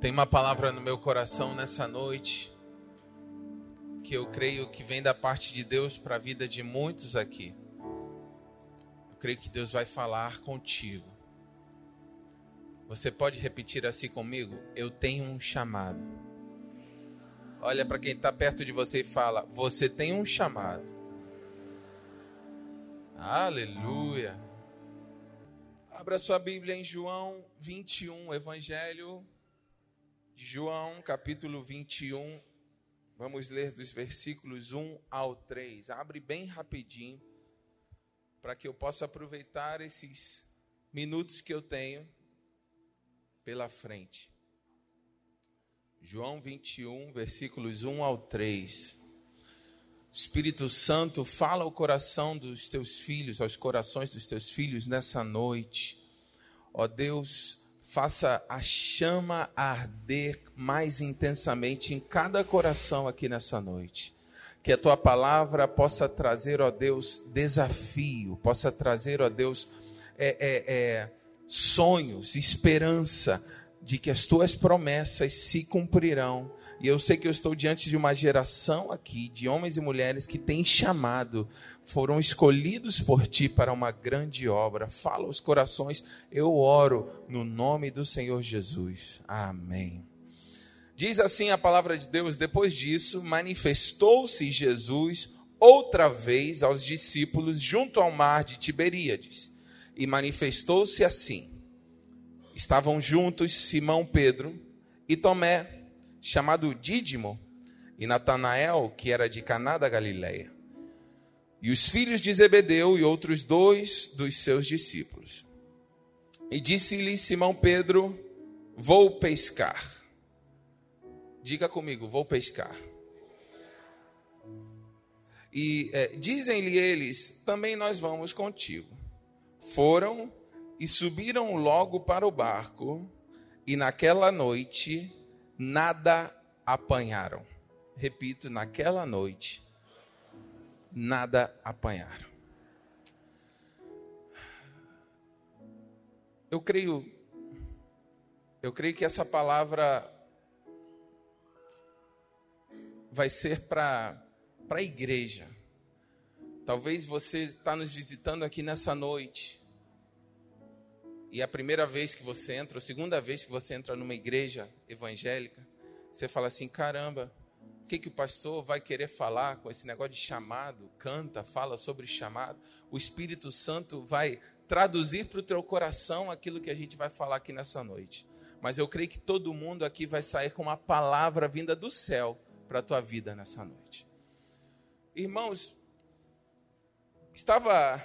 Tem uma palavra no meu coração nessa noite que eu creio que vem da parte de Deus para a vida de muitos aqui. Eu creio que Deus vai falar contigo. Você pode repetir assim comigo? Eu tenho um chamado. Olha para quem está perto de você e fala: Você tem um chamado. Aleluia. Abra sua Bíblia em João 21, Evangelho João, capítulo 21. Vamos ler dos versículos 1 ao 3. Abre bem rapidinho, para que eu possa aproveitar esses minutos que eu tenho pela frente. João 21, versículos 1 ao 3. Espírito Santo, fala ao coração dos teus filhos, aos corações dos teus filhos nessa noite. Ó Deus, faça a chama arder mais intensamente em cada coração aqui nessa noite. Que a tua palavra possa trazer, ó Deus, desafio, possa trazer, ó Deus, é, é, é, sonhos, esperança de que as tuas promessas se cumprirão e eu sei que eu estou diante de uma geração aqui, de homens e mulheres que têm chamado, foram escolhidos por ti para uma grande obra. Fala aos corações, eu oro no nome do Senhor Jesus. Amém. Diz assim a palavra de Deus: depois disso, manifestou-se Jesus outra vez aos discípulos junto ao mar de Tiberíades. E manifestou-se assim: estavam juntos Simão Pedro e Tomé chamado Dídimo, e Natanael, que era de Caná da Galileia, e os filhos de Zebedeu e outros dois dos seus discípulos. E disse-lhe Simão Pedro: Vou pescar. Diga comigo, vou pescar. E é, dizem-lhe eles: Também nós vamos contigo. Foram e subiram logo para o barco, e naquela noite nada apanharam. Repito, naquela noite, nada apanharam. Eu creio, eu creio que essa palavra vai ser para a igreja. Talvez você está nos visitando aqui nessa noite e a primeira vez que você entra, a segunda vez que você entra numa igreja evangélica, você fala assim: caramba, o que, que o pastor vai querer falar com esse negócio de chamado? Canta, fala sobre chamado. O Espírito Santo vai traduzir para o teu coração aquilo que a gente vai falar aqui nessa noite. Mas eu creio que todo mundo aqui vai sair com uma palavra vinda do céu para a tua vida nessa noite. Irmãos, estava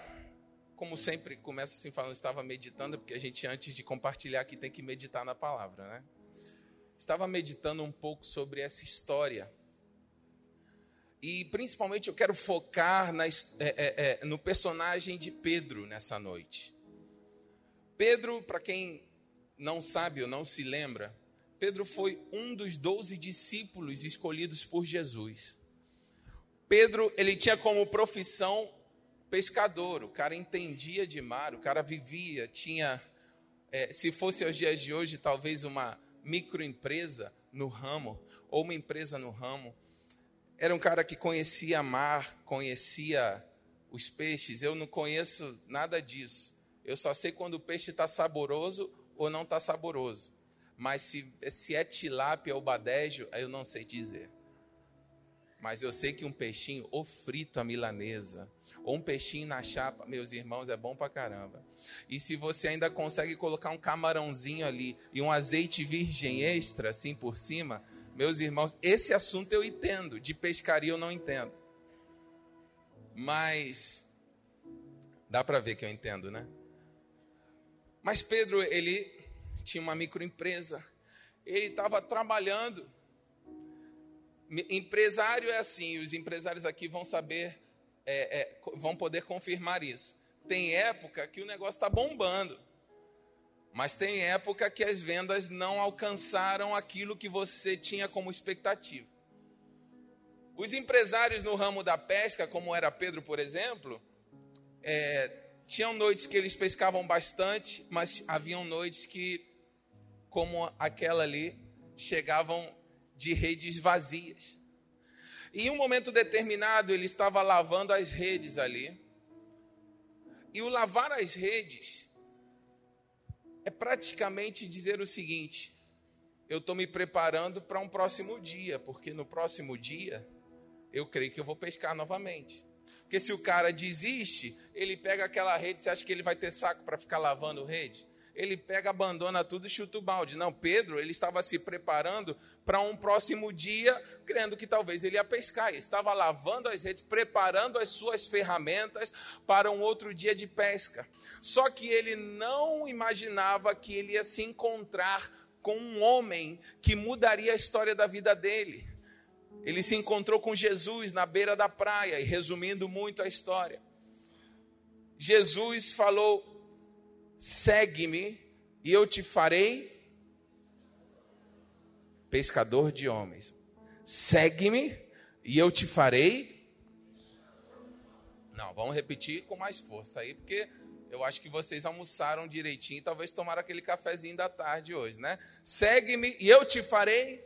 como sempre começa assim falando, estava meditando, porque a gente antes de compartilhar aqui tem que meditar na palavra, né? Estava meditando um pouco sobre essa história. E principalmente eu quero focar na, é, é, é, no personagem de Pedro nessa noite. Pedro, para quem não sabe ou não se lembra, Pedro foi um dos doze discípulos escolhidos por Jesus. Pedro, ele tinha como profissão pescador, o cara entendia de mar, o cara vivia, tinha, é, se fosse aos dias de hoje, talvez uma microempresa no ramo, ou uma empresa no ramo. Era um cara que conhecia mar, conhecia os peixes. Eu não conheço nada disso. Eu só sei quando o peixe está saboroso ou não está saboroso. Mas se, se é tilápia ou badejo, eu não sei dizer. Mas eu sei que um peixinho, ou frito à milanesa, ou um peixinho na chapa, meus irmãos, é bom pra caramba. E se você ainda consegue colocar um camarãozinho ali e um azeite virgem extra assim por cima, meus irmãos, esse assunto eu entendo, de pescaria eu não entendo. Mas dá para ver que eu entendo, né? Mas Pedro, ele tinha uma microempresa. Ele estava trabalhando. Empresário é assim, os empresários aqui vão saber é, é, vão poder confirmar isso. Tem época que o negócio está bombando, mas tem época que as vendas não alcançaram aquilo que você tinha como expectativa. Os empresários no ramo da pesca, como era Pedro, por exemplo, é, tinham noites que eles pescavam bastante, mas haviam noites que, como aquela ali, chegavam de redes vazias. E em um momento determinado, ele estava lavando as redes ali. E o lavar as redes é praticamente dizer o seguinte: eu estou me preparando para um próximo dia, porque no próximo dia eu creio que eu vou pescar novamente. Porque se o cara desiste, ele pega aquela rede, você acha que ele vai ter saco para ficar lavando rede? Ele pega, abandona tudo e chuta o balde. Não, Pedro, ele estava se preparando para um próximo dia, crendo que talvez ele ia pescar. Ele estava lavando as redes, preparando as suas ferramentas para um outro dia de pesca. Só que ele não imaginava que ele ia se encontrar com um homem que mudaria a história da vida dele. Ele se encontrou com Jesus na beira da praia, e resumindo muito a história, Jesus falou: segue-me e eu te farei pescador de homens. Segue-me e eu te farei. Não, vamos repetir com mais força aí, porque eu acho que vocês almoçaram direitinho, talvez tomaram aquele cafezinho da tarde hoje, né? Segue-me e eu te farei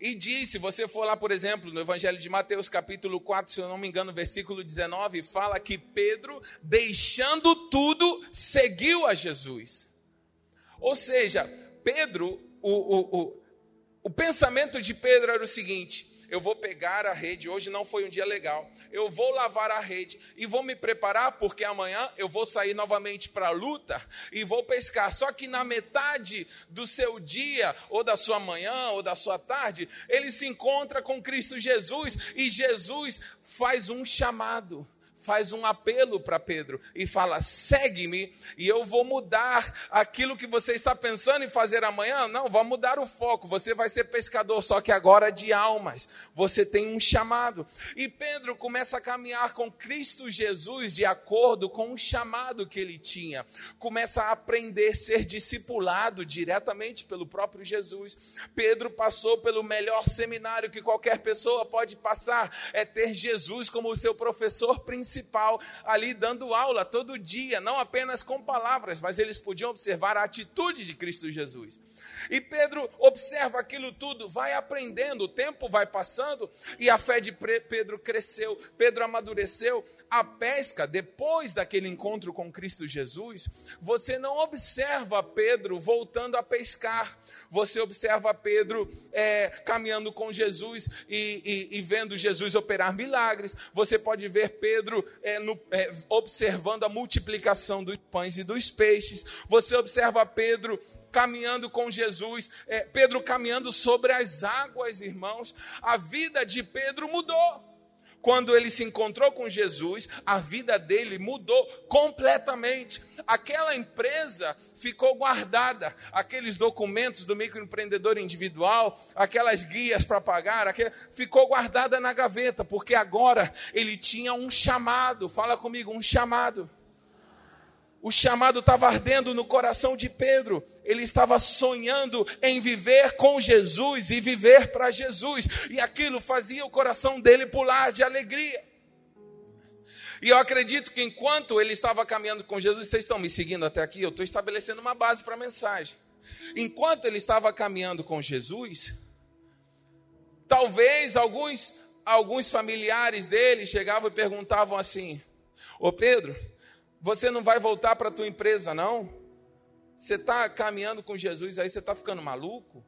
e diz, se você for lá, por exemplo, no Evangelho de Mateus, capítulo 4, se eu não me engano, versículo 19, fala que Pedro, deixando tudo, seguiu a Jesus. Ou seja, Pedro, o, o, o, o pensamento de Pedro era o seguinte: eu vou pegar a rede, hoje não foi um dia legal, eu vou lavar a rede e vou me preparar porque amanhã eu vou sair novamente para a luta e vou pescar. Só que na metade do seu dia, ou da sua manhã, ou da sua tarde, ele se encontra com Cristo Jesus e Jesus faz um chamado faz um apelo para Pedro e fala: segue-me e eu vou mudar aquilo que você está pensando em fazer amanhã. Não, vou mudar o foco. Você vai ser pescador, só que agora de almas. Você tem um chamado. E Pedro começa a caminhar com Cristo Jesus de acordo com o chamado que ele tinha. Começa a aprender a ser discipulado diretamente pelo próprio Jesus. Pedro passou pelo melhor seminário que qualquer pessoa pode passar, é ter Jesus como o seu professor principal principal ali dando aula todo dia, não apenas com palavras, mas eles podiam observar a atitude de Cristo Jesus. E Pedro observa aquilo tudo, vai aprendendo, o tempo vai passando e a fé de Pedro cresceu, Pedro amadureceu. A pesca, depois daquele encontro com Cristo Jesus, você não observa Pedro voltando a pescar, você observa Pedro é, caminhando com Jesus e, e, e, vendo Jesus operar milagres, você pode ver Pedro é, no, é, observando a multiplicação dos pães e dos peixes, você observa Pedro caminhando com Jesus, é, Pedro caminhando sobre as águas, irmãos. A vida de Pedro mudou. Quando ele se encontrou com Jesus, a vida dele mudou completamente. Aquela empresa ficou guardada, aqueles documentos do microempreendedor individual, aquelas guias para pagar, aquela, ficou guardada na gaveta, porque agora ele tinha um chamado. Fala comigo, um chamado. O chamado estava ardendo no coração de Pedro. Ele estava sonhando em viver com Jesus e viver para Jesus. E aquilo fazia o coração dele pular de alegria. E eu acredito que enquanto ele estava caminhando com Jesus, vocês estão me seguindo até aqui, eu estou estabelecendo uma base para a mensagem. Enquanto ele estava caminhando com Jesus, talvez alguns, alguns familiares dele chegavam e perguntavam assim: Ô Pedro, você não vai voltar para a tua empresa, não? Você está caminhando com Jesus aí, você está ficando maluco?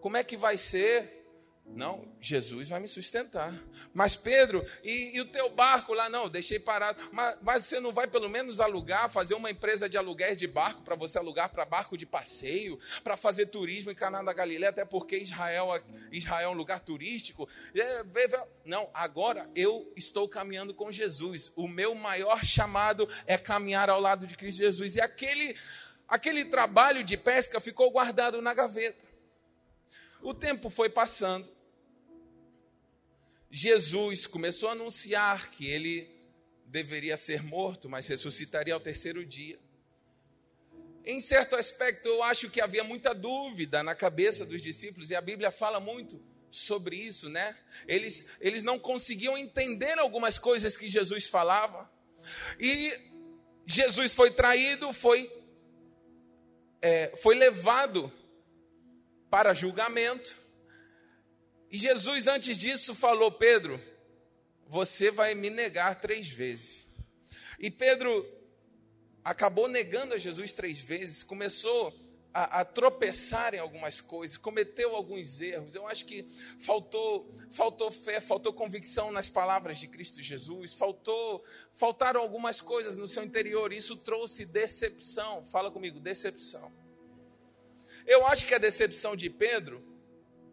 Como é que vai ser? Não, Jesus vai me sustentar. Mas Pedro, e, e o teu barco lá? Não, deixei parado. Mas, mas, você não vai pelo menos alugar, fazer uma empresa de aluguéis de barco para você alugar para barco de passeio, para fazer turismo em Caná da Galileia, até porque Israel, Israel é um lugar turístico. É, não, agora eu estou caminhando com Jesus. O meu maior chamado é caminhar ao lado de Cristo Jesus. E aquele, aquele trabalho de pesca ficou guardado na gaveta. O tempo foi passando. Jesus começou a anunciar que ele deveria ser morto, mas ressuscitaria ao terceiro dia. Em certo aspecto, eu acho que havia muita dúvida na cabeça dos discípulos, e a Bíblia fala muito sobre isso, né? Eles, eles não conseguiam entender algumas coisas que Jesus falava. E Jesus foi traído, foi, é, foi levado para julgamento. E Jesus, antes disso, falou: Pedro, você vai me negar três vezes. E Pedro acabou negando a Jesus três vezes, começou a, a, tropeçar em algumas coisas, cometeu alguns erros. Eu acho que faltou, faltou fé, faltou convicção nas palavras de Cristo Jesus, faltou, faltaram algumas coisas no seu interior. Isso trouxe decepção. Fala comigo, decepção. Eu acho que a decepção de Pedro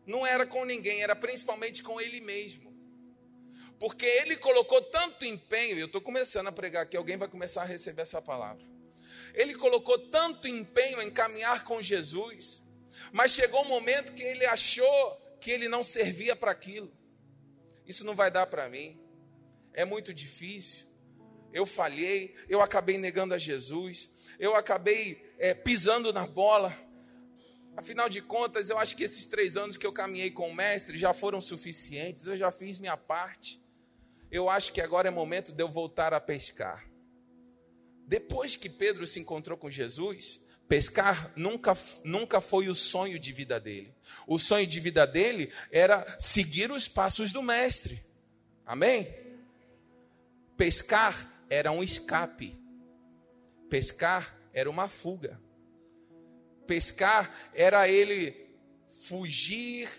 não era com ninguém, era principalmente com ele mesmo. Porque ele colocou tanto empenho, e eu estou começando a pregar aqui, alguém vai começar a receber essa palavra. Ele colocou tanto empenho em caminhar com Jesus, mas chegou um momento que ele achou que ele não servia para aquilo. Isso não vai dar para mim, é muito difícil. Eu falhei, eu acabei negando a Jesus, eu acabei é, pisando na bola. Afinal de contas, eu acho que esses três anos que eu caminhei com o mestre já foram suficientes, eu já fiz minha parte. Eu acho que agora é momento de eu voltar a pescar. Depois que Pedro se encontrou com Jesus, pescar nunca, nunca foi o sonho de vida dele. O sonho de vida dele era seguir os passos do Mestre. Amém? Pescar era um escape. Pescar era uma fuga. Pescar era ele fugir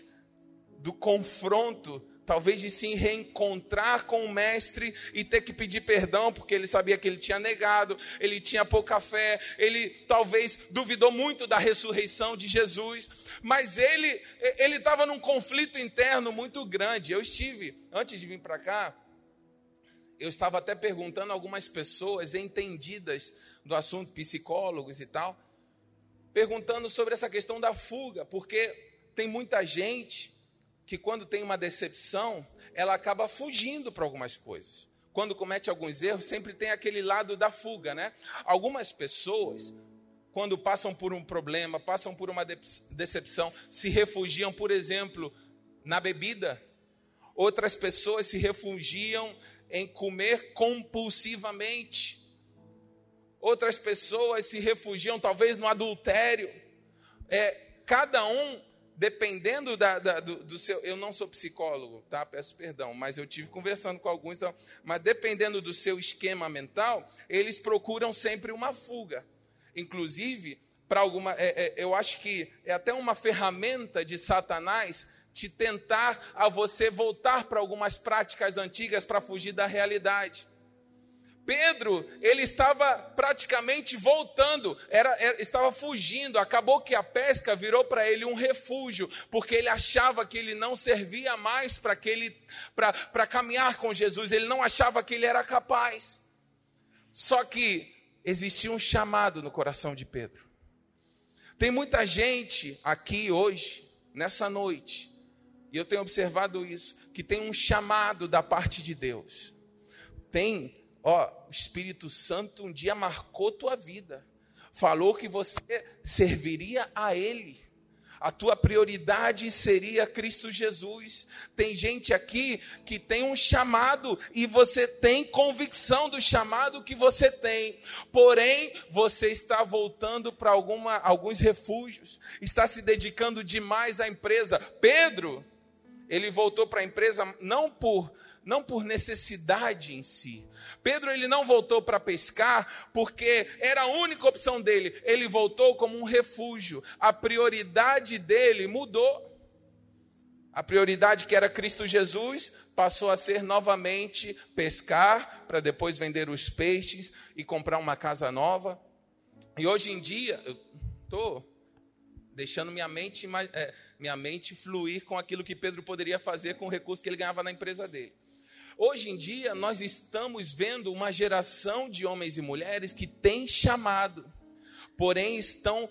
do confronto talvez de se reencontrar com o mestre e ter que pedir perdão, porque ele sabia que ele tinha negado, ele tinha pouca fé, ele talvez duvidou muito da ressurreição de Jesus, mas ele ele estava num conflito interno muito grande. Eu estive antes de vir para cá, eu estava até perguntando a algumas pessoas entendidas do assunto, psicólogos e tal, perguntando sobre essa questão da fuga, porque tem muita gente que quando tem uma decepção, ela acaba fugindo para algumas coisas. Quando comete alguns erros, sempre tem aquele lado da fuga, né? Algumas pessoas, quando passam por um problema, passam por uma decepção, se refugiam, por exemplo, na bebida. Outras pessoas se refugiam em comer compulsivamente. Outras pessoas se refugiam, talvez, no adultério. É, cada um dependendo da, da, do, do, seu. Eu não sou psicólogo, tá? Peço perdão, mas eu tive conversando com alguns, então, mas dependendo do seu esquema mental, eles procuram sempre uma fuga. Inclusive, para alguma. É, é, eu acho que é até uma ferramenta de Satanás te tentar a você voltar para algumas práticas antigas para fugir da realidade. Pedro, ele estava praticamente voltando, era, era, estava fugindo. Acabou que a pesca virou para ele um refúgio, porque ele achava que ele não servia mais para caminhar com Jesus, ele não achava que ele era capaz. Só que existia um chamado no coração de Pedro. Tem muita gente aqui hoje, nessa noite, e eu tenho observado isso, que tem um chamado da parte de Deus. Tem Ó, o Espírito Santo um dia marcou tua vida. Falou que você serviria a Ele. A tua prioridade seria Cristo Jesus. Tem gente aqui que tem um chamado e você tem convicção do chamado que você tem. Porém, você está voltando para alguns refúgios, está se dedicando demais à empresa. Pedro, ele voltou para a empresa não por não por necessidade em si. Pedro ele não voltou para pescar porque era a única opção dele. Ele voltou como um refúgio. A prioridade dele mudou. A prioridade que era Cristo Jesus passou a ser novamente pescar para depois vender os peixes e comprar uma casa nova. E hoje em dia eu estou deixando minha mente, é, minha mente fluir com aquilo que Pedro poderia fazer com o recurso que ele ganhava na empresa dele. Hoje em dia, nós estamos vendo uma geração de homens e mulheres que têm chamado, porém estão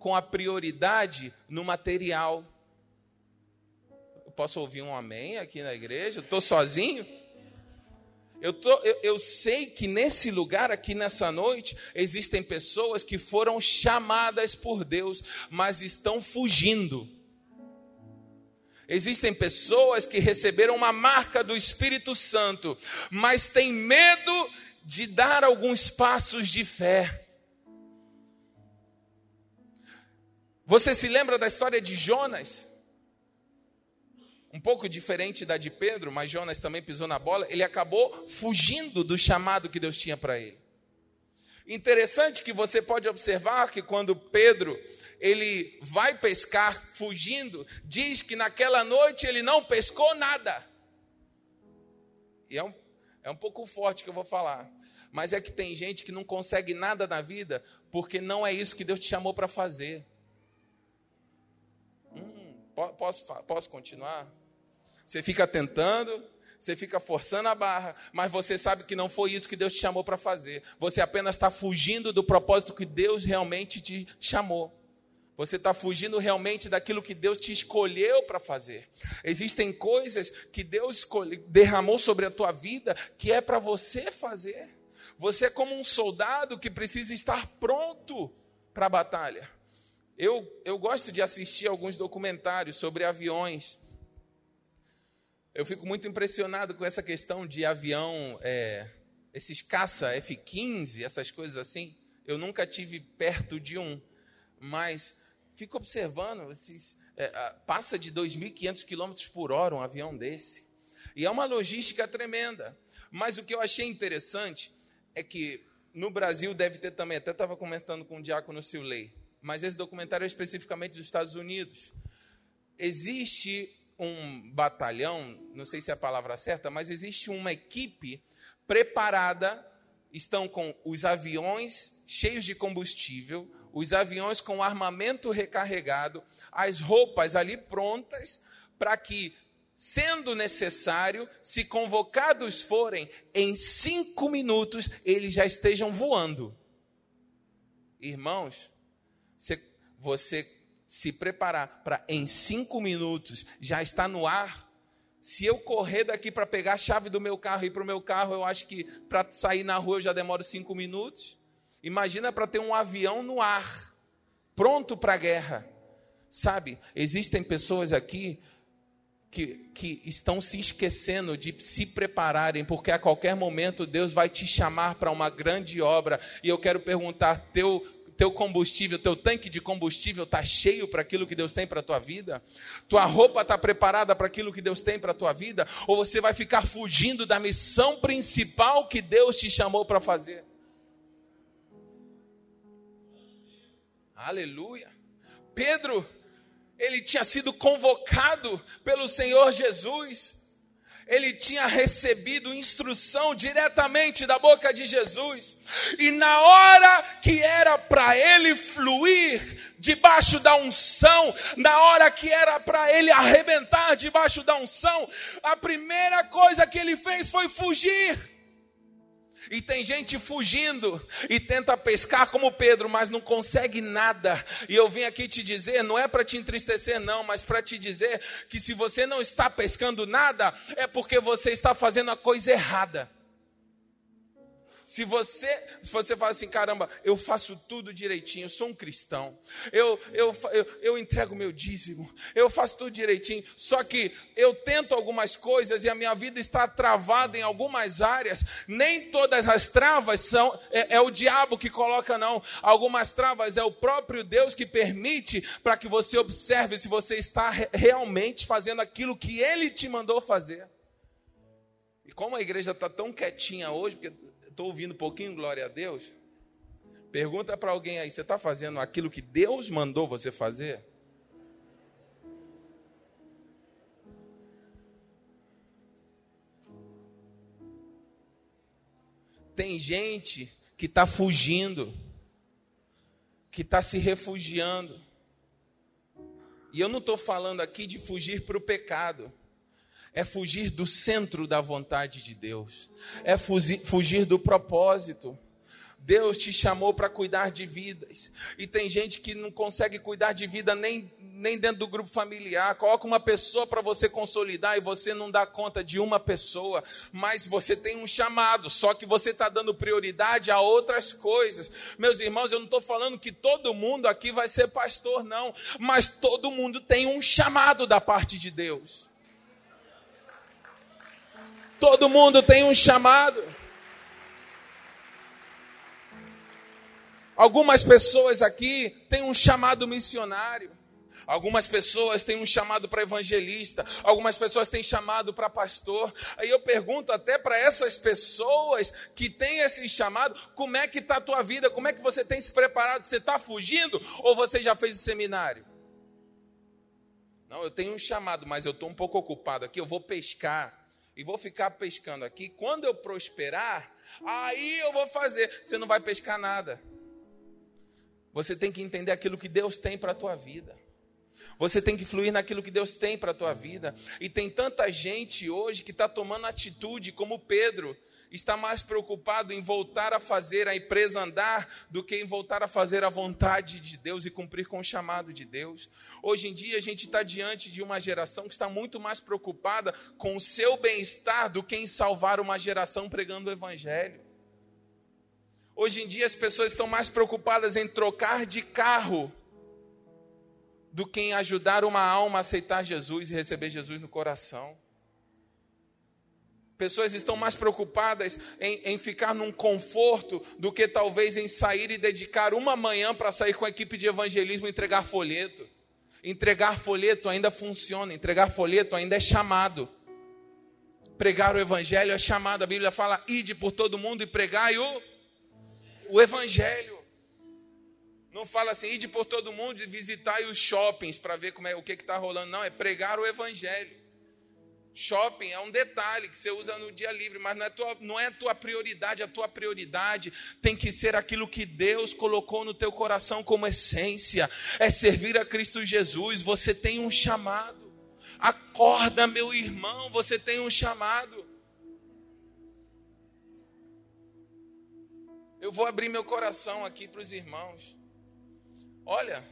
com a prioridade no material. Eu posso ouvir um amém aqui na igreja? Estou sozinho? Eu, tô, eu, eu sei que nesse lugar, aqui nessa noite, existem pessoas que foram chamadas por Deus, mas estão fugindo Existem pessoas que receberam uma marca do Espírito Santo, mas têm medo de dar alguns passos de fé. Você se lembra da história de Jonas? Um pouco diferente da de Pedro, mas Jonas também pisou na bola. Ele acabou fugindo do chamado que Deus tinha para ele. Interessante que você pode observar que quando Pedro ele vai pescar fugindo, diz que naquela noite ele não pescou nada. E é um, é um pouco forte que eu vou falar. Mas é que tem gente que não consegue nada na vida porque não é isso que Deus te chamou para fazer. Hum, posso, posso continuar? Você fica tentando, você fica forçando a barra, mas você sabe que não foi isso que Deus te chamou para fazer. Você apenas está fugindo do propósito que Deus realmente te chamou. Você está fugindo realmente daquilo que Deus te escolheu para fazer. Existem coisas que Deus escolhe, derramou sobre a tua vida que é para você fazer. Você é como um soldado que precisa estar pronto para a batalha. Eu, eu gosto de assistir alguns documentários sobre aviões. Eu fico muito impressionado com essa questão de avião, é, esses caça F-15, essas coisas assim. Eu nunca tive perto de um, mas fico observando, esses, é, passa de 2.500 km por hora um avião desse. E é uma logística tremenda. Mas o que eu achei interessante é que no Brasil deve ter também, até estava comentando com o Diácono Silei, mas esse documentário é especificamente dos Estados Unidos. Existe um batalhão, não sei se é a palavra certa, mas existe uma equipe preparada, estão com os aviões cheios de combustível, os aviões com armamento recarregado, as roupas ali prontas, para que, sendo necessário, se convocados forem, em cinco minutos eles já estejam voando. Irmãos, você, você se preparar para em cinco minutos já estar no ar. Se eu correr daqui para pegar a chave do meu carro e ir para o meu carro, eu acho que para sair na rua eu já demoro cinco minutos. Imagina para ter um avião no ar, pronto para a guerra. Sabe, existem pessoas aqui que, que estão se esquecendo de se prepararem, porque a qualquer momento Deus vai te chamar para uma grande obra. E eu quero perguntar: teu teu combustível, teu tanque de combustível está cheio para aquilo que Deus tem para a tua vida? Tua roupa está preparada para aquilo que Deus tem para a tua vida? Ou você vai ficar fugindo da missão principal que Deus te chamou para fazer? Aleluia. Pedro, ele tinha sido convocado pelo Senhor Jesus, ele tinha recebido instrução diretamente da boca de Jesus, e na hora que era para ele fluir debaixo da unção, na hora que era para ele arrebentar debaixo da unção, a primeira coisa que ele fez foi fugir. E tem gente fugindo e tenta pescar como Pedro, mas não consegue nada. E eu vim aqui te dizer, não é para te entristecer, não, mas para te dizer que se você não está pescando nada, é porque você está fazendo a coisa errada. Se você, se você fala assim, caramba, eu faço tudo direitinho, eu sou um cristão, eu, eu, eu, eu entrego meu dízimo, eu faço tudo direitinho, só que eu tento algumas coisas e a minha vida está travada em algumas áreas, nem todas as travas são, é, é o diabo que coloca, não. Algumas travas é o próprio Deus que permite para que você observe se você está realmente fazendo aquilo que ele te mandou fazer. E como a igreja está tão quietinha hoje, porque estou ouvindo um pouquinho, glória a Deus. Pergunta para alguém aí: você está fazendo aquilo que Deus mandou você fazer? Tem gente que está fugindo, que está se refugiando. E eu não estou falando aqui de fugir para o pecado é fugir do centro da vontade de Deus, é fugir do propósito. Deus te chamou para cuidar de vidas. E tem gente que não consegue cuidar de vida nem, nem dentro do grupo familiar. Coloca uma pessoa para você consolidar e você não dá conta de uma pessoa. Mas você tem um chamado, só que você está dando prioridade a outras coisas. Meus irmãos, eu não estou falando que todo mundo aqui vai ser pastor, não. Mas todo mundo tem um chamado da parte de Deus. Todo mundo tem um chamado. Algumas pessoas aqui têm um chamado missionário. Algumas pessoas têm um chamado para evangelista, algumas pessoas têm chamado para pastor. Aí eu pergunto até para essas pessoas que têm esse chamado, como é que está a tua vida? Como é que você tem se preparado? Você está fugindo ou você já fez o seminário? Não, eu tenho um chamado, mas eu estou um pouco ocupado aqui, eu vou pescar. E vou ficar pescando aqui. Quando eu prosperar, aí eu vou fazer. Você não vai pescar nada. Você tem que entender aquilo que Deus tem para a tua vida. Você tem que fluir naquilo que Deus tem para a tua vida. E tem tanta gente hoje que está tomando atitude, como Pedro, está mais preocupado em voltar a fazer a empresa andar do que em voltar a fazer a vontade de Deus e cumprir com o chamado de Deus. Hoje em dia a gente está diante de uma geração que está muito mais preocupada com o seu bem-estar do que em salvar uma geração pregando o Evangelho. Hoje em dia as pessoas estão mais preocupadas em trocar de carro do que em ajudar uma alma a aceitar Jesus e receber Jesus no coração. Pessoas estão mais preocupadas em, em, ficar num conforto do que talvez em sair e dedicar uma manhã para sair com a equipe de evangelismo e entregar folheto. Entregar folheto ainda funciona, entregar folheto ainda é chamado. Pregar o evangelho é chamado, a Bíblia fala: ide por todo mundo e pregai o, o evangelho. Não fala assim, ide por todo mundo e visitar os shoppings para ver como é, o que está rolando. Não, é pregar o evangelho. Shopping é um detalhe que você usa no dia livre, mas não é, tua, não é a tua prioridade. A tua prioridade tem que ser aquilo que Deus colocou no teu coração como essência. É servir a Cristo Jesus. Você tem um chamado. Acorda, meu irmão, você tem um chamado. Eu vou abrir meu coração aqui para os irmãos. Olha,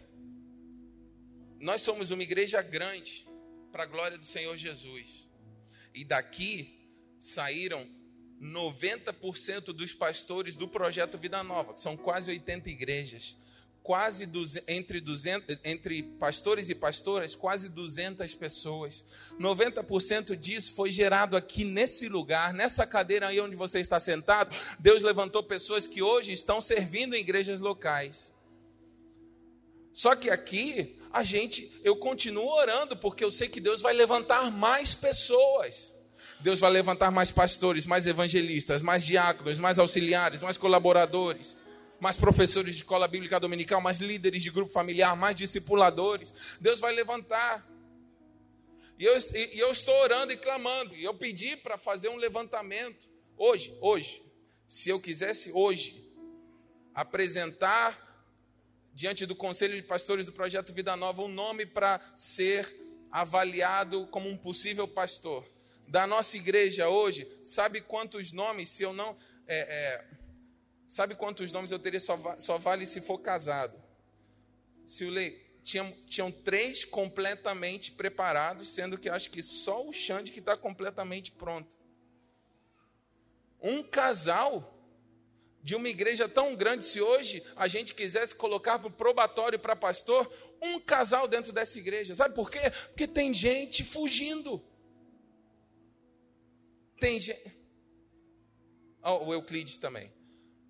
nós somos uma igreja grande para a glória do Senhor Jesus. E daqui saíram 90% dos pastores do projeto Vida Nova, são quase 80 igrejas. Quase entre, 200, entre pastores e pastoras, quase 200 pessoas. 90% disso foi gerado aqui nesse lugar, nessa cadeira aí onde você está sentado. Deus levantou pessoas que hoje estão servindo em igrejas locais. Só que aqui a gente, eu continuo orando porque eu sei que Deus vai levantar mais pessoas. Deus vai levantar mais pastores, mais evangelistas, mais diáconos, mais auxiliares, mais colaboradores, mais professores de escola bíblica dominical, mais líderes de grupo familiar, mais discipuladores. Deus vai levantar. E eu, e eu estou orando e clamando. E eu pedi para fazer um levantamento hoje, hoje. Se eu quisesse hoje apresentar diante do Conselho de Pastores do Projeto Vida Nova, um nome para ser avaliado como um possível pastor. Da nossa igreja hoje, sabe quantos nomes, se eu não. É, é, sabe quantos nomes eu teria só, só vale se for casado? Se o Lei, tinham, tinham três completamente preparados, sendo que acho que só o Xande que está completamente pronto. Um casal de uma igreja tão grande, se hoje a gente quisesse colocar para probatório para pastor, um casal dentro dessa igreja. Sabe por quê? Porque tem gente fugindo. Tem gente. Oh, o Euclides também.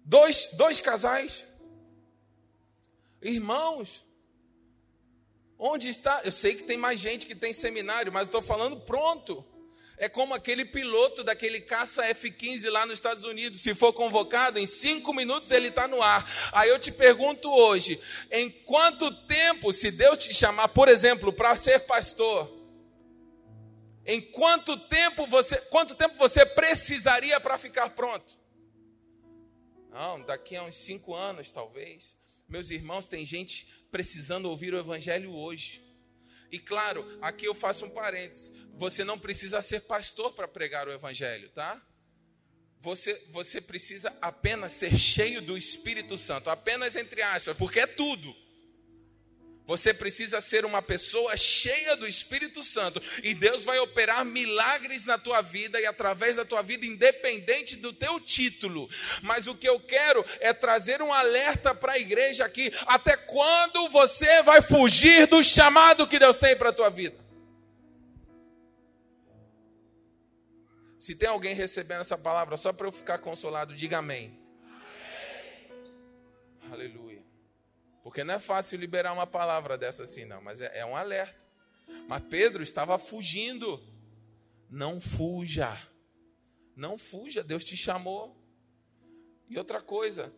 Dois, dois casais. Irmãos. Onde está? Eu sei que tem mais gente que tem seminário, mas estou falando pronto. É como aquele piloto daquele caça F-15 lá nos Estados Unidos. Se for convocado, em cinco minutos ele está no ar. Aí eu te pergunto hoje: em quanto tempo, se Deus te chamar, por exemplo, para ser pastor, em quanto tempo você, quanto tempo você precisaria para ficar pronto? Não, daqui a uns cinco anos, talvez. Meus irmãos, tem gente precisando ouvir o evangelho hoje. E claro, aqui eu faço um parênteses. Você não precisa ser pastor para pregar o evangelho, tá? Você, você precisa apenas ser cheio do Espírito Santo, apenas entre aspas, porque é tudo. Você precisa ser uma pessoa cheia do Espírito Santo e Deus vai operar milagres na tua vida e através da tua vida, independente do teu título. Mas o que eu quero é trazer um alerta para a igreja aqui: até quando você vai fugir do chamado que Deus tem para a tua vida? Se tem alguém recebendo essa palavra só para eu ficar consolado, diga amém. Porque não é fácil liberar uma palavra dessa assim, não, mas é, é um alerta. Mas Pedro estava fugindo. Não fuja. Não fuja, Deus te chamou. E outra coisa,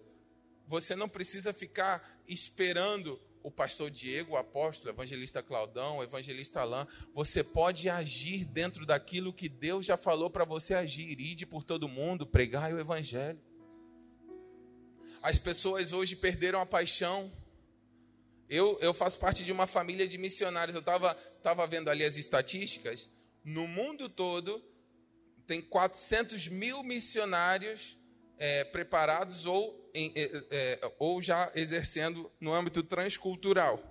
você não precisa ficar esperando o pastor Diego, o apóstolo, o evangelista Claudão, o evangelista Alain, você pode agir dentro daquilo que Deus já falou para você agir, ide por todo mundo, pregar o evangelho. As pessoas hoje perderam a paixão. Eu, eu faço parte de uma família de missionários. Eu estava tava vendo ali as estatísticas. No mundo todo, tem 400 mil missionários é, preparados ou, em, é, é, ou já exercendo no âmbito transcultural.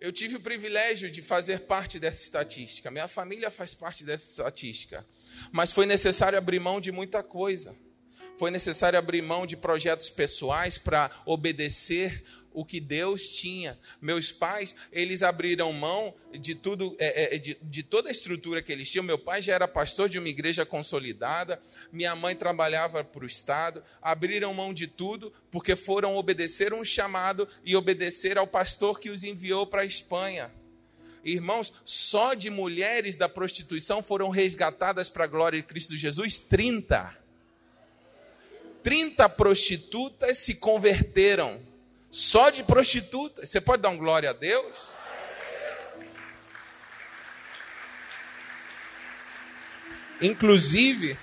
Eu tive o privilégio de fazer parte dessa estatística. Minha família faz parte dessa estatística. Mas foi necessário abrir mão de muita coisa. Foi necessário abrir mão de projetos pessoais para obedecer o que Deus tinha. Meus pais, eles abriram mão de tudo, é, é, de, de, toda a estrutura que eles tinham. Meu pai já era pastor de uma igreja consolidada, minha mãe trabalhava para o Estado, abriram mão de tudo porque foram obedecer um chamado e obedecer ao pastor que os enviou para a Espanha. Irmãos, só de mulheres da prostituição foram resgatadas para a glória de Cristo Jesus 30. 30 prostitutas se converteram só de prostituta. Você pode dar um glória a Deus? Inclusive,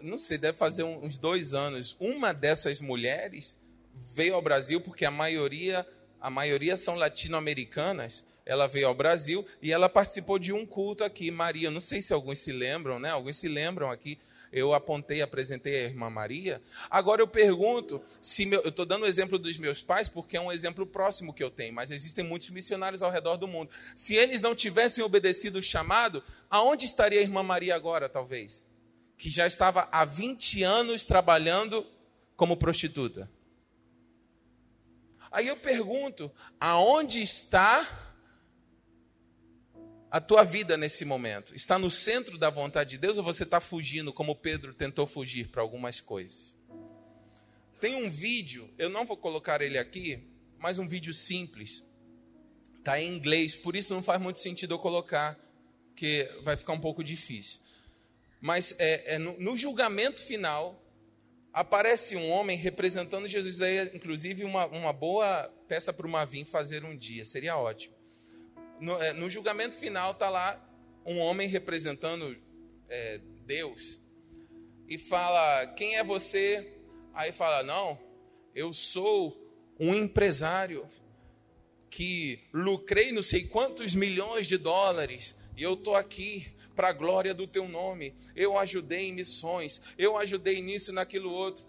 não sei, deve fazer uns dois anos, uma dessas mulheres veio ao Brasil porque a maioria, a maioria são latino-americanas. Ela veio ao Brasil e ela participou de um culto aqui, Maria. Não sei se alguns se lembram, né? Alguns se lembram aqui eu apontei, apresentei a irmã Maria. Agora eu pergunto, se meu, eu estou dando o exemplo dos meus pais, porque é um exemplo próximo que eu tenho, mas existem muitos missionários ao redor do mundo. Se eles não tivessem obedecido o chamado, aonde estaria a irmã Maria agora, talvez? Que já estava há 20 anos trabalhando como prostituta. Aí eu pergunto, aonde está a tua vida nesse momento? Está no centro da vontade de Deus ou você está fugindo, como Pedro tentou fugir para algumas coisas? Tem um vídeo, eu não vou colocar ele aqui, mas um vídeo simples. Está em inglês, por isso não faz muito sentido eu colocar, porque vai ficar um pouco difícil. Mas é, é no, no, julgamento final, aparece um homem representando Jesus. Daí, inclusive, uma, uma boa peça para o Mavim fazer um dia, seria ótimo no, é, no julgamento final está lá um homem representando é, Deus e fala: Quem é você? Aí fala: Não, eu sou um empresário que lucrei não sei quantos milhões de dólares e eu estou aqui para a glória do teu nome. Eu ajudei em missões, eu ajudei nisso, naquilo outro.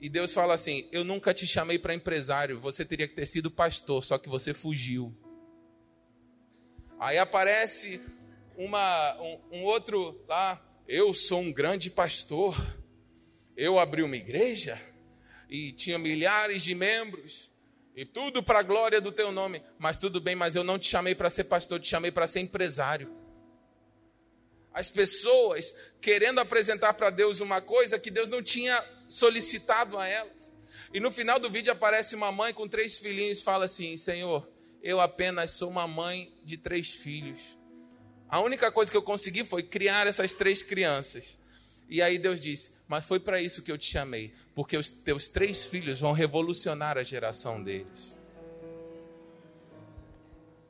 E Deus fala assim: Eu nunca te chamei para empresário, você teria que ter sido pastor, só que você fugiu. Aí aparece uma, um, um outro lá, eu sou um grande pastor, eu abri uma igreja e tinha milhares de membros, e tudo para a glória do teu nome. Mas tudo bem, mas eu não te chamei para ser pastor, te chamei para ser empresário. As pessoas querendo apresentar para Deus uma coisa que Deus não tinha solicitado a elas. E no final do vídeo aparece uma mãe com três filhinhos e fala assim: Senhor, eu apenas sou uma mãe de três filhos. A única coisa que eu consegui foi criar essas três crianças. E aí Deus disse: Mas foi para isso que eu te chamei, porque os teus três filhos vão revolucionar a geração deles.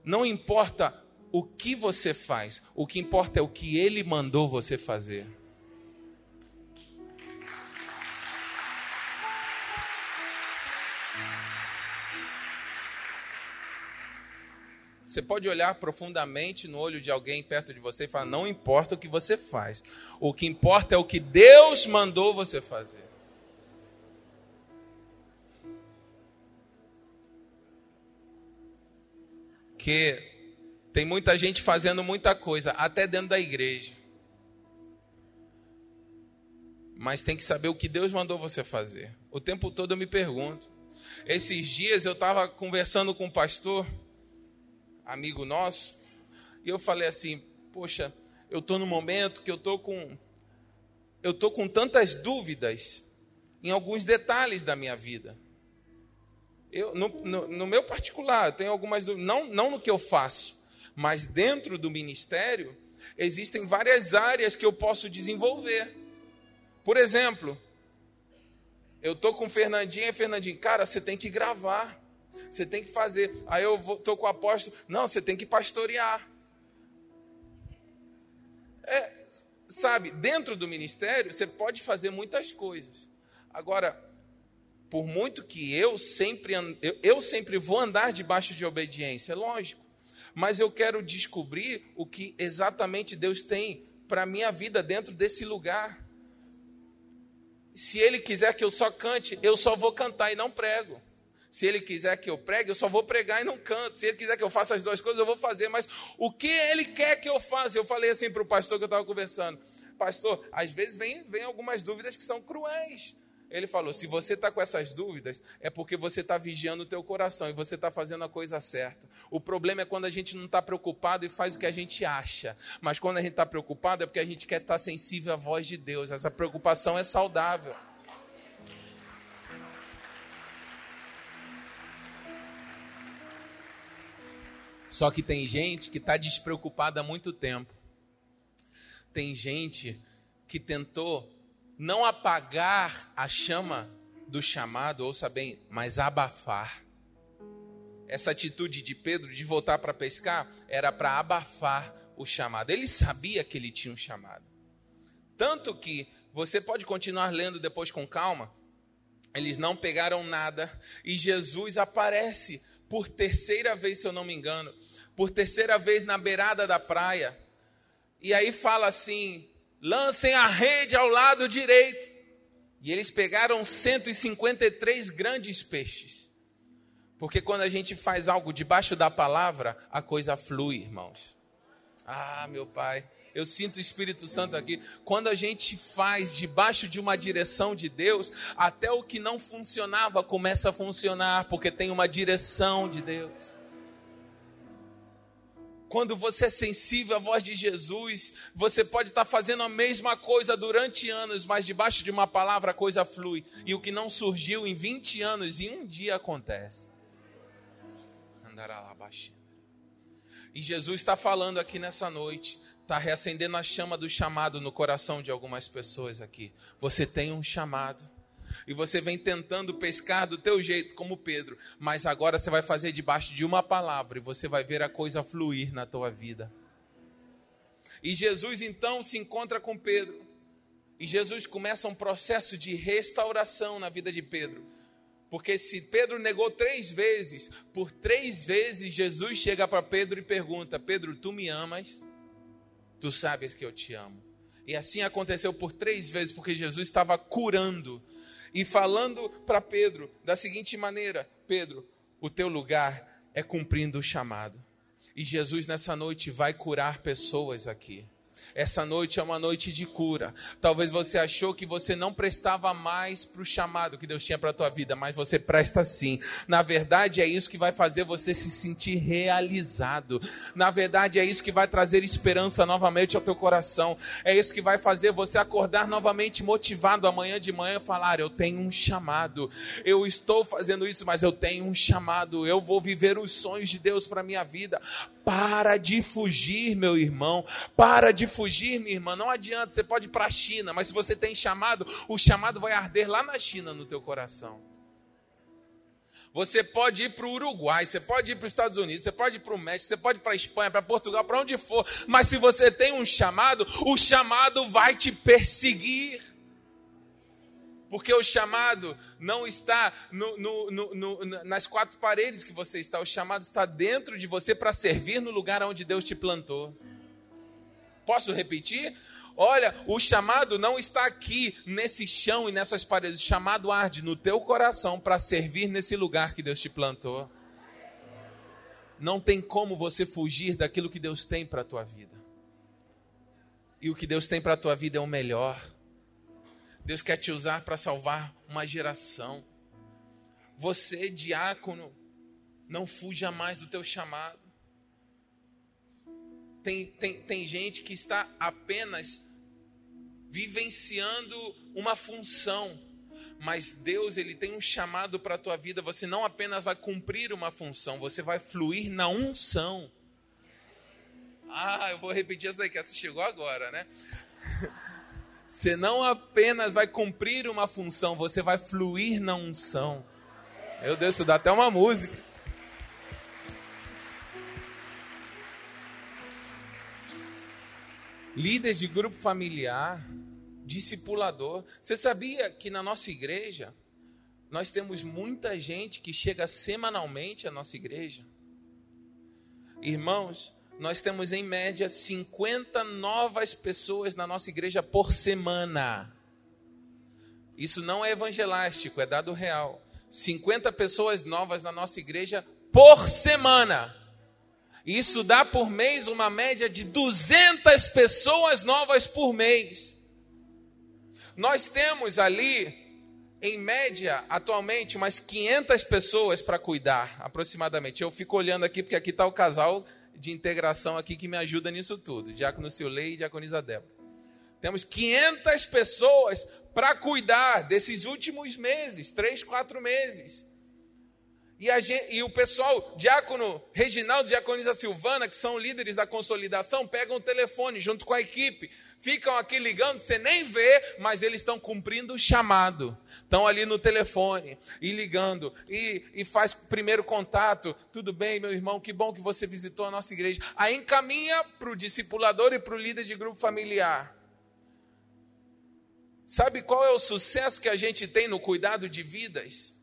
Não importa o que você faz, o que importa é o que Ele mandou você fazer. Você pode olhar profundamente no olho de alguém perto de você e falar: não importa o que você faz, o que importa é o que Deus mandou você fazer. Que tem muita gente fazendo muita coisa, até dentro da igreja. Mas tem que saber o que Deus mandou você fazer. O tempo todo eu me pergunto. Esses dias eu estava conversando com um pastor amigo nosso, e eu falei assim: Poxa, eu estou no momento que eu estou com. Eu estou com tantas dúvidas em alguns detalhes da minha vida. Eu, no, no, no meu particular, eu tenho algumas dúvidas, não, não no que eu faço, mas dentro do ministério, existem várias áreas que eu posso desenvolver. Por exemplo, eu tô com o Fernandinho e Fernandinho, cara, você tem que gravar. Você tem que fazer. Aí eu vou, tô com o apóstolo, não, você tem que pastorear. É, sabe, dentro do ministério você pode fazer muitas coisas. Agora, por muito que eu sempre eu, eu sempre vou andar debaixo de obediência, é lógico. Mas eu quero descobrir o que exatamente Deus tem para minha vida dentro desse lugar. Se ele quiser que eu só cante, eu só vou cantar e não prego. Se ele quiser que eu pregue, eu só vou pregar e não canto. Se ele quiser que eu faça as duas coisas, eu vou fazer. Mas o que ele quer que eu faça? Eu falei assim para o pastor que eu estava conversando: Pastor, às vezes vem, vem algumas dúvidas que são cruéis. Ele falou: se você está com essas dúvidas, é porque você está vigiando o teu coração e você está fazendo a coisa certa. O problema é quando a gente não está preocupado e faz o que a gente acha. Mas quando a gente está preocupado é porque a gente quer estar sensível à voz de Deus. Essa preocupação é saudável. Só que tem gente que está despreocupada há muito tempo. Tem gente que tentou não apagar a chama do chamado, ouça bem, mas abafar. Essa atitude de Pedro de voltar para pescar era para abafar o chamado. Ele sabia que ele tinha um chamado. Tanto que você pode continuar lendo depois com calma. Eles não pegaram nada e Jesus aparece por terceira vez, se eu não me engano, por terceira vez na beirada da praia. E aí fala assim: lancem a rede ao lado direito. E eles pegaram 153 grandes peixes. Porque quando a gente faz algo debaixo da palavra, a coisa flui, irmãos. Ah, meu pai, eu sinto o Espírito Santo aqui. Quando a gente faz debaixo de uma direção de Deus, até o que não funcionava começa a funcionar, porque tem uma direção de Deus. Quando você é sensível à voz de Jesus, você pode estar fazendo a mesma coisa durante anos, mas debaixo de uma palavra a coisa flui. E o que não surgiu em 20 anos, em um dia acontece. Andará lá baixinho. E Jesus está falando aqui nessa noite, está reacendendo a chama do chamado no coração de algumas pessoas aqui. Você tem um chamado e você vem tentando pescar do teu jeito, como Pedro, mas agora você vai fazer debaixo de uma palavra e você vai ver a coisa fluir na tua vida. E Jesus então se encontra com Pedro. E Jesus começa um processo de restauração na vida de Pedro. Porque se Pedro negou três vezes, por três vezes Jesus chega para Pedro e pergunta: Pedro, tu me amas? Tu sabes que eu te amo. E assim aconteceu por três vezes, porque Jesus estava curando e falando para Pedro da seguinte maneira: Pedro, o teu lugar é cumprindo o chamado. E Jesus nessa noite vai curar pessoas aqui. Essa noite é uma noite de cura. Talvez você achou que você não prestava mais para o chamado que Deus tinha para a tua vida, mas você presta sim. Na verdade, é isso que vai fazer você se sentir realizado. Na verdade, é isso que vai trazer esperança novamente ao teu coração. É isso que vai fazer você acordar novamente motivado amanhã de manhã e falar: Eu tenho um chamado. Eu estou fazendo isso, mas eu tenho um chamado. Eu vou viver os sonhos de Deus para minha vida. Para de fugir, meu irmão. Para de fugir, minha irmã. Não adianta, você pode ir para a China, mas se você tem chamado, o chamado vai arder lá na China no teu coração. Você pode ir para o Uruguai, você pode ir para os Estados Unidos, você pode ir para o México, você pode ir para a Espanha, para Portugal, para onde for. Mas se você tem um chamado, o chamado vai te perseguir. Porque o chamado não está no, no, no, nas quatro paredes que você está, o chamado está dentro de você para servir no lugar onde Deus te plantou. Posso repetir? Olha, o chamado não está aqui nesse chão e nessas paredes. O chamado arde no teu coração para servir nesse lugar que Deus te plantou. Não tem como você fugir daquilo que Deus tem para a tua vida. E o que Deus tem para a tua vida é o melhor. Deus quer te usar para salvar uma geração. Você, diácono, não fuja mais do teu chamado. Tem, tem, tem gente que está apenas vivenciando uma função, Mas Deus, ele tem um chamado para a tua vida. Você não apenas vai cumprir uma função, você vai fluir na unção. Ah, eu vou repetir essa daí, que essa chegou agora, né? Você não apenas vai cumprir uma função, você vai fluir na unção. Meu Deus, isso dá até uma música. Líder de grupo familiar, discipulador. Você sabia que na nossa igreja nós temos muita gente que chega semanalmente à nossa igreja? Irmãos, nós temos em média 50 novas pessoas na nossa igreja por semana. Isso não é evangelástico, é dado real. 50 pessoas novas na nossa igreja por semana. Isso dá por mês uma média de 200 pessoas novas por mês. Nós temos ali, em média, atualmente, umas 500 pessoas para cuidar, aproximadamente. Eu fico olhando aqui, porque aqui está o casal de integração aqui que me ajuda nisso tudo. Diácono Silei e Diaconisa Débora. Temos 500 pessoas para cuidar desses últimos meses, três, quatro meses. E, gente, e, o pessoal, Diácono Reginaldo, Diaconisa Silvana, que são líderes da consolidação, pegam o telefone junto com a equipe, ficam aqui ligando, você nem vê, mas eles estão cumprindo o chamado. Estão ali no telefone e ligando, e, e faz primeiro contato. Tudo bem, meu irmão, que bom que você visitou a nossa igreja. Aí encaminha para o discipulador e para o líder de grupo familiar. Sabe qual é o sucesso que a gente tem no cuidado de vidas?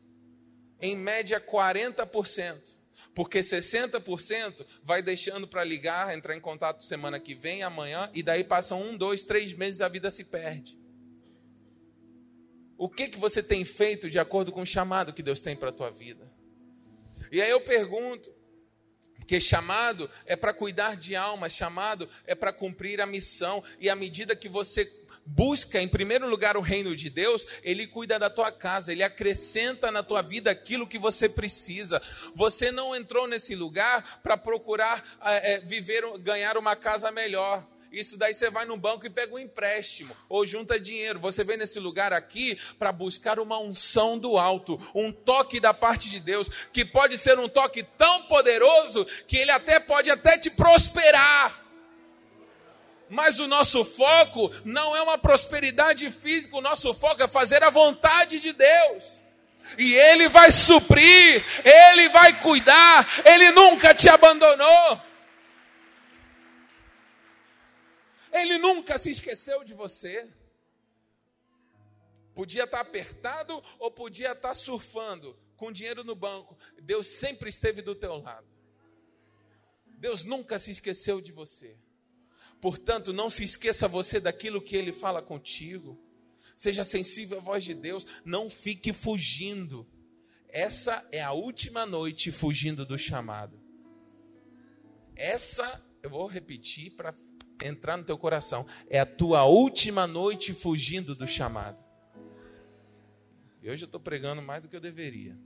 Em média 40%. Porque 60% vai deixando para ligar, entrar em contato semana que vem, amanhã, e daí passam um, dois, três meses a vida se perde. O que, que você tem feito de acordo com o chamado que Deus tem para a tua vida? E aí eu pergunto, porque chamado é para cuidar de almas, chamado é para cumprir a missão, e à medida que você busca em primeiro lugar o reino de Deus, ele cuida da tua casa, ele acrescenta na tua vida aquilo que você precisa. Você não entrou nesse lugar para procurar é, viver, ganhar uma casa melhor. Isso daí você vai no banco e pega um empréstimo ou junta dinheiro. Você vem nesse lugar aqui para buscar uma unção do alto, um toque da parte de Deus, que pode ser um toque tão poderoso que ele até pode até te prosperar. Mas o nosso foco não é uma prosperidade física, o nosso foco é fazer a vontade de Deus. E Ele vai suprir, Ele vai cuidar, Ele nunca te abandonou. Ele nunca se esqueceu de você. Podia estar apertado ou podia estar surfando com dinheiro no banco. Deus sempre esteve do teu lado. Deus nunca se esqueceu de você. Portanto, não se esqueça você daquilo que ele fala contigo. Seja sensível à voz de Deus, não fique fugindo. Essa é a última noite fugindo do chamado. Essa, eu vou repetir para entrar no teu coração, é a tua última noite fugindo do chamado. E hoje eu estou pregando mais do que eu deveria.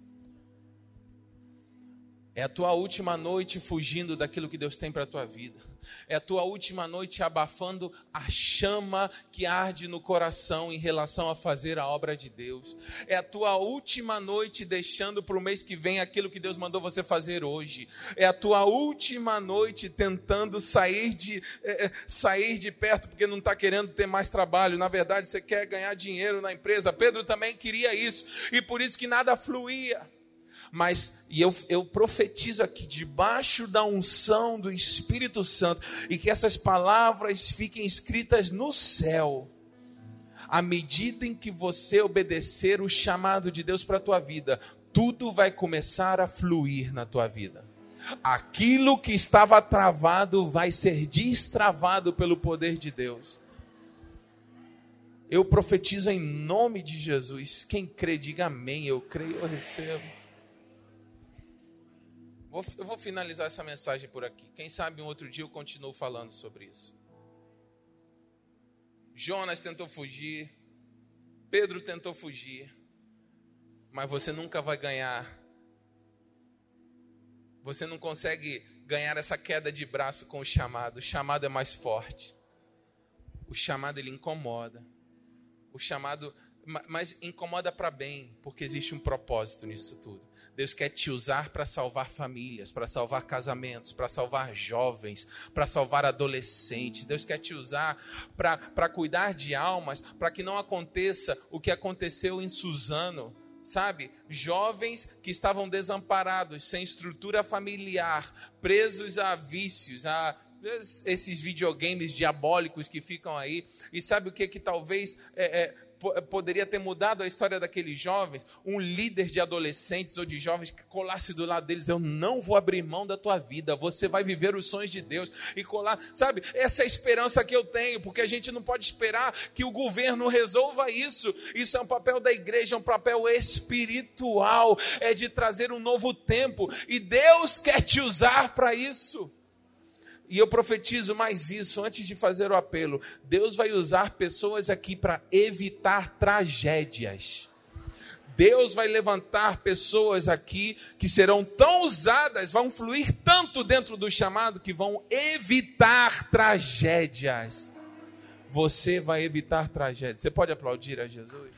É a tua última noite fugindo daquilo que Deus tem para a tua vida. É a tua última noite abafando a chama que arde no coração em relação a fazer a obra de Deus. É a tua última noite deixando para o mês que vem aquilo que Deus mandou você fazer hoje. É a tua última noite tentando sair de, é, sair de perto porque não está querendo ter mais trabalho. Na verdade, você quer ganhar dinheiro na empresa. Pedro também queria isso e por isso que nada fluía. Mas, e eu, eu profetizo aqui, debaixo da unção do Espírito Santo, e que essas palavras fiquem escritas no céu. À medida em que você obedecer o chamado de Deus para a tua vida, tudo vai começar a fluir na tua vida. Aquilo que estava travado vai ser destravado pelo poder de Deus. Eu profetizo em nome de Jesus. Quem crê, diga amém. Eu creio, eu recebo. Eu vou finalizar essa mensagem por aqui. Quem sabe um outro dia eu continuo falando sobre isso. Jonas tentou fugir, Pedro tentou fugir, mas você nunca vai ganhar. Você não consegue ganhar essa queda de braço com o chamado. O chamado é mais forte. O chamado ele incomoda. O chamado mas incomoda para bem, porque existe um propósito nisso tudo. Deus quer te usar para salvar famílias, para salvar casamentos, para salvar jovens, para salvar adolescentes. Deus quer te usar para cuidar de almas, para que não aconteça o que aconteceu em Suzano. Sabe, jovens que estavam desamparados, sem estrutura familiar, presos a vícios, a esses videogames diabólicos que ficam aí. E sabe o que que talvez é, é, poderia ter mudado a história daqueles jovens, um líder de adolescentes ou de jovens que colasse do lado deles, eu não vou abrir mão da tua vida, você vai viver os sonhos de Deus e colar, sabe? Essa é a esperança que eu tenho, porque a gente não pode esperar que o governo resolva isso. Isso é um papel da igreja, é um papel espiritual, é de trazer um novo tempo e Deus quer te usar para isso. E eu profetizo mais isso antes de fazer o apelo. Deus vai usar pessoas aqui para evitar tragédias. Deus vai levantar pessoas aqui que serão tão usadas, vão fluir tanto dentro do chamado que vão evitar tragédias. Você vai evitar tragédias. Você pode aplaudir a Jesus?